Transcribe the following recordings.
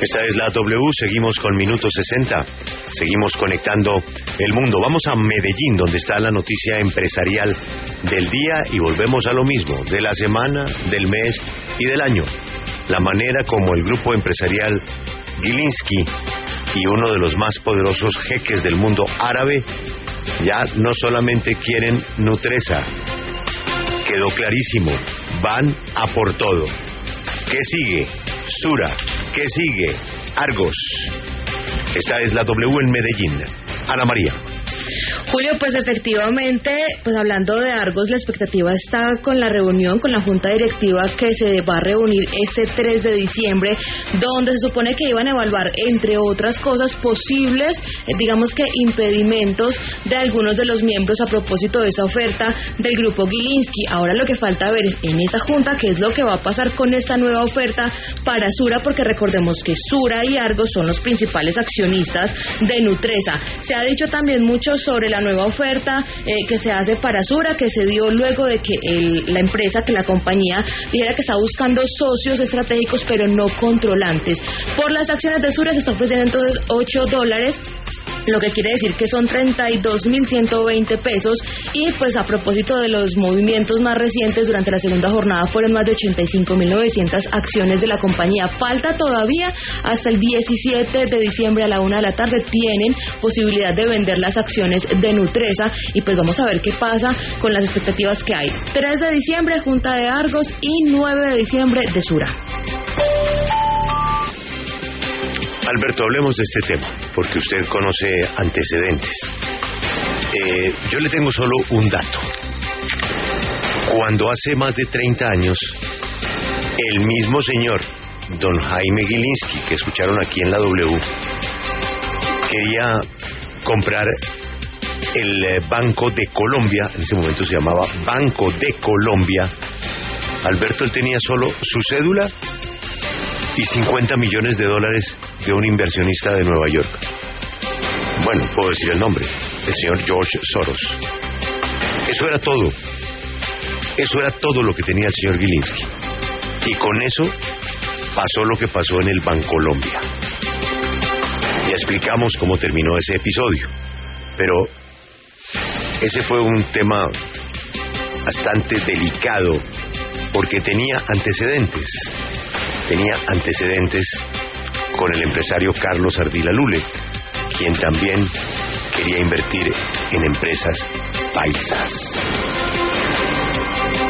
Esta es la W, seguimos con Minuto 60, seguimos conectando el mundo. Vamos a Medellín, donde está la noticia empresarial del día y volvemos a lo mismo, de la semana, del mes y del año. La manera como el grupo empresarial Gilinski y uno de los más poderosos jeques del mundo árabe ya no solamente quieren Nutresa, quedó clarísimo, van a por todo. ¿Qué sigue? Sura. ¿Qué sigue? Argos. Esta es la W en Medellín. Ana María. Julio, pues efectivamente, pues hablando de Argos, la expectativa está con la reunión con la Junta Directiva que se va a reunir este 3 de diciembre, donde se supone que iban a evaluar, entre otras cosas, posibles, eh, digamos que impedimentos de algunos de los miembros a propósito de esa oferta del grupo Gilinski. Ahora lo que falta ver es en esa Junta qué es lo que va a pasar con esta nueva oferta para Sura, porque recordemos que Sura y Argos son los principales accionistas de Nutresa. Se ha dicho también mucho sobre la la nueva oferta eh, que se hace para Sura, que se dio luego de que la empresa, que la compañía dijera que está buscando socios estratégicos pero no controlantes. Por las acciones de Sura se está ofreciendo entonces 8 dólares lo que quiere decir que son 32.120 pesos y pues a propósito de los movimientos más recientes durante la segunda jornada fueron más de 85.900 acciones de la compañía. Falta todavía hasta el 17 de diciembre a la una de la tarde tienen posibilidad de vender las acciones de Nutresa y pues vamos a ver qué pasa con las expectativas que hay. 3 de diciembre Junta de Argos y 9 de diciembre de Sura. Alberto, hablemos de este tema, porque usted conoce antecedentes. Eh, yo le tengo solo un dato. Cuando hace más de 30 años, el mismo señor, don Jaime Gilinski, que escucharon aquí en la W, quería comprar el eh, Banco de Colombia, en ese momento se llamaba Banco de Colombia. Alberto, él tenía solo su cédula y 50 millones de dólares de un inversionista de Nueva York. Bueno, puedo decir el nombre, el señor George Soros. Eso era todo. Eso era todo lo que tenía el señor Gilinski. Y con eso pasó lo que pasó en el Bancolombia. Ya explicamos cómo terminó ese episodio. Pero ese fue un tema bastante delicado porque tenía antecedentes tenía antecedentes con el empresario Carlos Ardila Lule, quien también quería invertir en empresas paisas.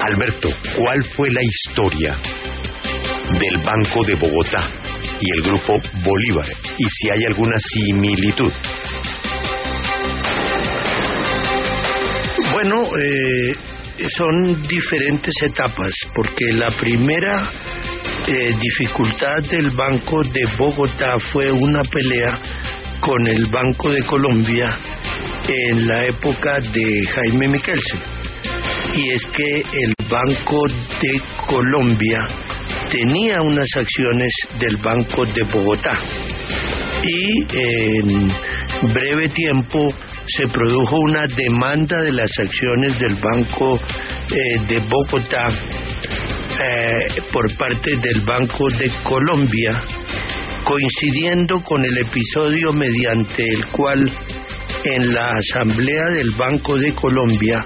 Alberto, ¿cuál fue la historia del Banco de Bogotá y el Grupo Bolívar? Y si hay alguna similitud. Bueno, eh, son diferentes etapas, porque la primera eh, dificultad del Banco de Bogotá fue una pelea con el Banco de Colombia en la época de Jaime Miquelsen. Y es que el Banco de Colombia tenía unas acciones del Banco de Bogotá. Y en breve tiempo se produjo una demanda de las acciones del Banco eh, de Bogotá eh, por parte del Banco de Colombia, coincidiendo con el episodio mediante el cual en la Asamblea del Banco de Colombia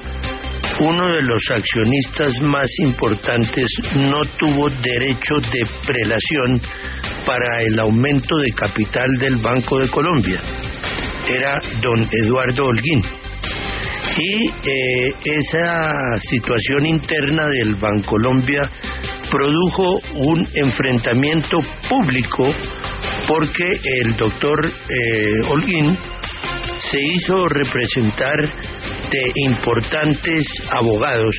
uno de los accionistas más importantes no tuvo derecho de prelación para el aumento de capital del Banco de Colombia. Era don Eduardo Holguín y eh, esa situación interna del Bancolombia produjo un enfrentamiento público porque el doctor eh, Holguín se hizo representar de importantes abogados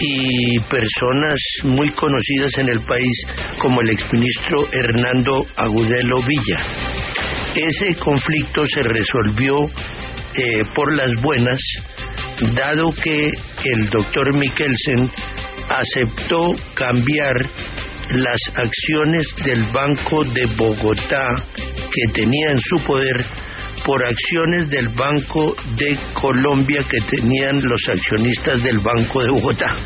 y personas muy conocidas en el país como el exministro Hernando Agudelo Villa. Ese conflicto se resolvió eh, por las buenas, dado que el doctor Mikkelsen aceptó cambiar las acciones del Banco de Bogotá que tenía en su poder por acciones del Banco de Colombia que tenían los accionistas del Banco de Bogotá.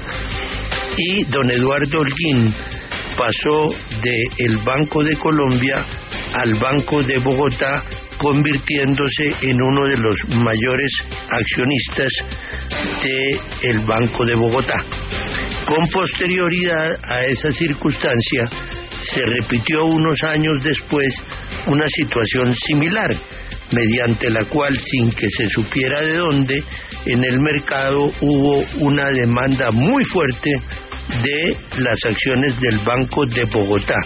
Y don Eduardo Holguín pasó de el Banco de Colombia al Banco de Bogotá convirtiéndose en uno de los mayores accionistas del el Banco de Bogotá. Con posterioridad a esa circunstancia, se repitió unos años después una situación similar, mediante la cual, sin que se supiera de dónde, en el mercado hubo una demanda muy fuerte de las acciones del Banco de Bogotá.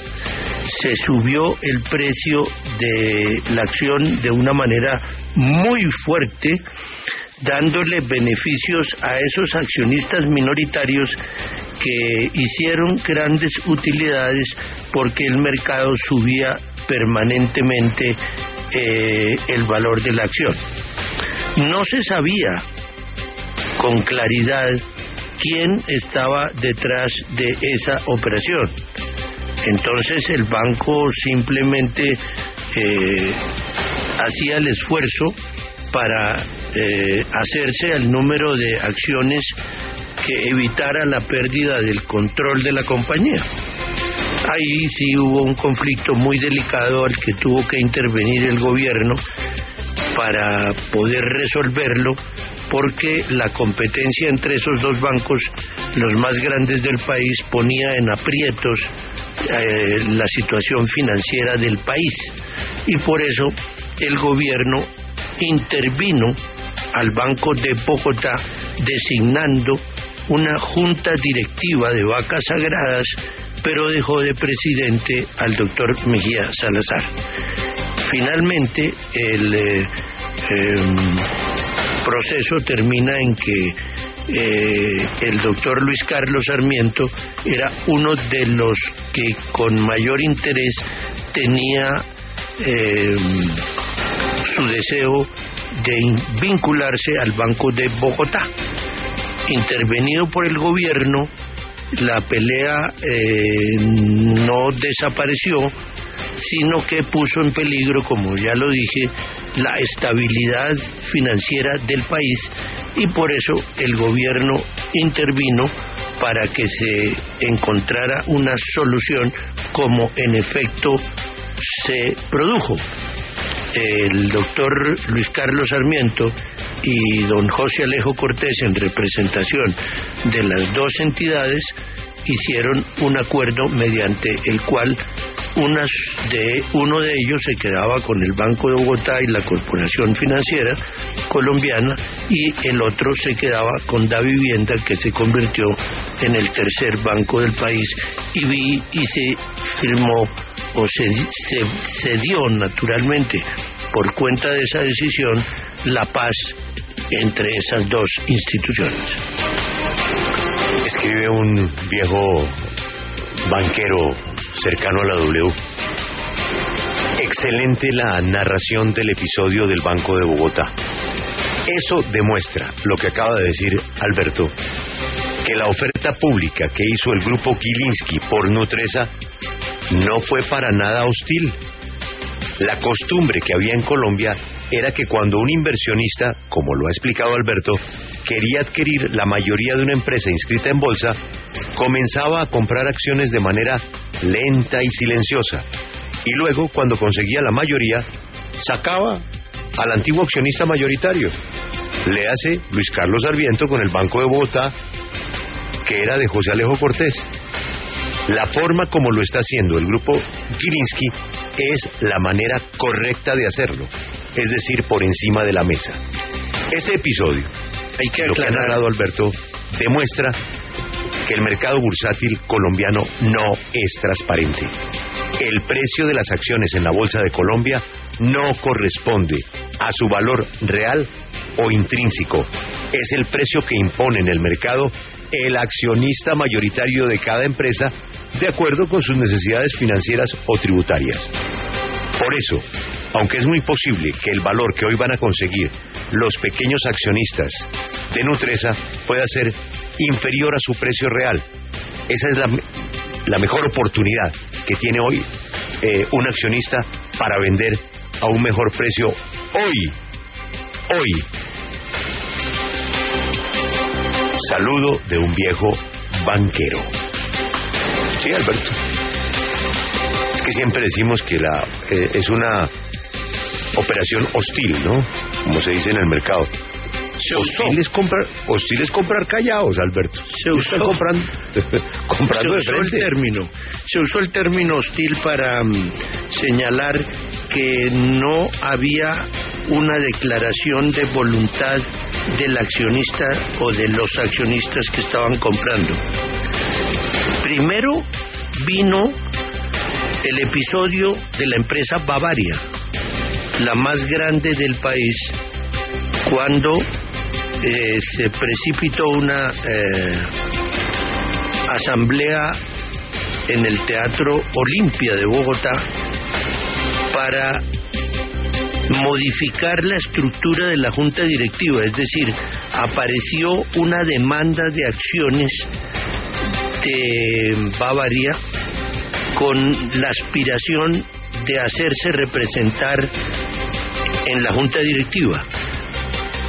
Se subió el precio de la acción de una manera muy fuerte, dándole beneficios a esos accionistas minoritarios que hicieron grandes utilidades porque el mercado subía permanentemente eh, el valor de la acción. No se sabía con claridad quién estaba detrás de esa operación. Entonces el banco simplemente eh, hacía el esfuerzo para eh, hacerse al número de acciones que evitara la pérdida del control de la compañía. Ahí sí hubo un conflicto muy delicado al que tuvo que intervenir el gobierno para poder resolverlo porque la competencia entre esos dos bancos, los más grandes del país, ponía en aprietos eh, la situación financiera del país. Y por eso el gobierno intervino al Banco de Bogotá designando una junta directiva de vacas sagradas, pero dejó de presidente al doctor Mejía Salazar. Finalmente, el eh, em, proceso termina en que eh, el doctor Luis Carlos Sarmiento era uno de los que con mayor interés tenía em, su deseo de vincularse al Banco de Bogotá. Intervenido por el gobierno, la pelea eh, no desapareció, sino que puso en peligro, como ya lo dije, la estabilidad financiera del país y por eso el gobierno intervino para que se encontrara una solución como en efecto se produjo. El doctor Luis Carlos Sarmiento y don José Alejo Cortés en representación de las dos entidades hicieron un acuerdo mediante el cual unas de, uno de ellos se quedaba con el Banco de Bogotá y la Corporación Financiera Colombiana y el otro se quedaba con Da Vivienda que se convirtió en el tercer banco del país y vi y se firmó o se, se, se dio naturalmente por cuenta de esa decisión la paz entre esas dos instituciones. Escribe un viejo banquero cercano a la W. Excelente la narración del episodio del Banco de Bogotá. Eso demuestra lo que acaba de decir Alberto, que la oferta pública que hizo el grupo Gilinski por Nutresa no fue para nada hostil. La costumbre que había en Colombia era que cuando un inversionista, como lo ha explicado Alberto, quería adquirir la mayoría de una empresa inscrita en bolsa, comenzaba a comprar acciones de manera lenta y silenciosa. Y luego, cuando conseguía la mayoría, sacaba al antiguo accionista mayoritario. Le hace Luis Carlos Sarmiento con el Banco de Bogotá, que era de José Alejo Cortés. La forma como lo está haciendo el grupo Gilinski es la manera correcta de hacerlo, es decir, por encima de la mesa. Este episodio, Hay que lo que ha aclarar, narrado Alberto, demuestra que el mercado bursátil colombiano no es transparente. El precio de las acciones en la Bolsa de Colombia no corresponde a su valor real o intrínseco. Es el precio que impone en el mercado el accionista mayoritario de cada empresa de acuerdo con sus necesidades financieras o tributarias. Por eso, aunque es muy posible que el valor que hoy van a conseguir los pequeños accionistas de Nutresa pueda ser inferior a su precio real, esa es la, mejor oportunidad que tiene hoy eh, un accionista para vender a un mejor precio hoy. Hoy. Saludo de un viejo banquero. Sí, Alberto. Es que siempre decimos que la eh, es una operación hostil, ¿no? Como se dice en el mercado. Se hostil es comprar, hostil es comprar callados, Alberto. Se usó. comprando, comprando se usó el término se usó el término hostil para mm, señalar que no había una declaración de voluntad del accionista o de los accionistas que estaban comprando. Primero vino el episodio de la empresa Bavaria, la más grande del país, cuando eh, se precipitó una eh, asamblea en el Teatro Olimpia de Bogotá para modificar la estructura de la junta directiva, es decir, apareció una demanda de acciones de Bavaria con la aspiración de hacerse representar en la junta directiva.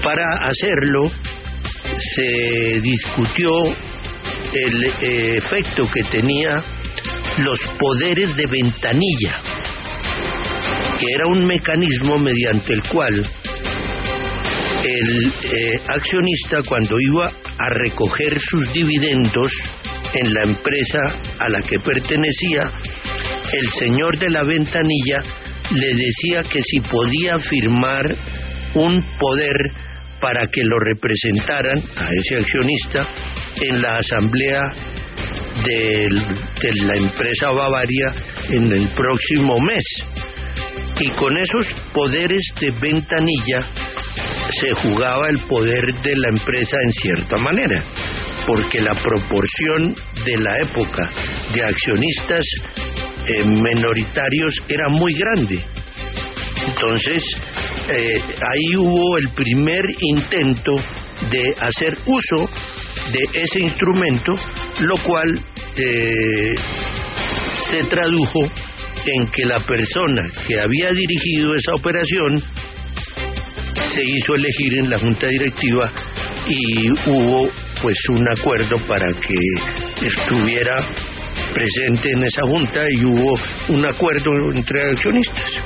Para hacerlo se discutió el eh, efecto que tenía los poderes de ventanilla, que era un mecanismo mediante el cual el eh, accionista cuando iba a recoger sus dividendos en la empresa a la que pertenecía, el señor de la ventanilla le decía que si podía firmar un poder para que lo representaran a ese accionista en la asamblea de la empresa Bavaria en el próximo mes. Y con esos poderes de ventanilla se jugaba el poder de la empresa en cierta manera, porque la proporción de la época de accionistas eh, minoritarios era muy grande. Entonces, eh, ahí hubo el primer intento de hacer uso de ese instrumento, lo cual eh, se tradujo en que la persona que había dirigido esa operación se hizo elegir en la junta directiva y hubo pues un acuerdo para que estuviera presente en esa junta y hubo un acuerdo entre accionistas.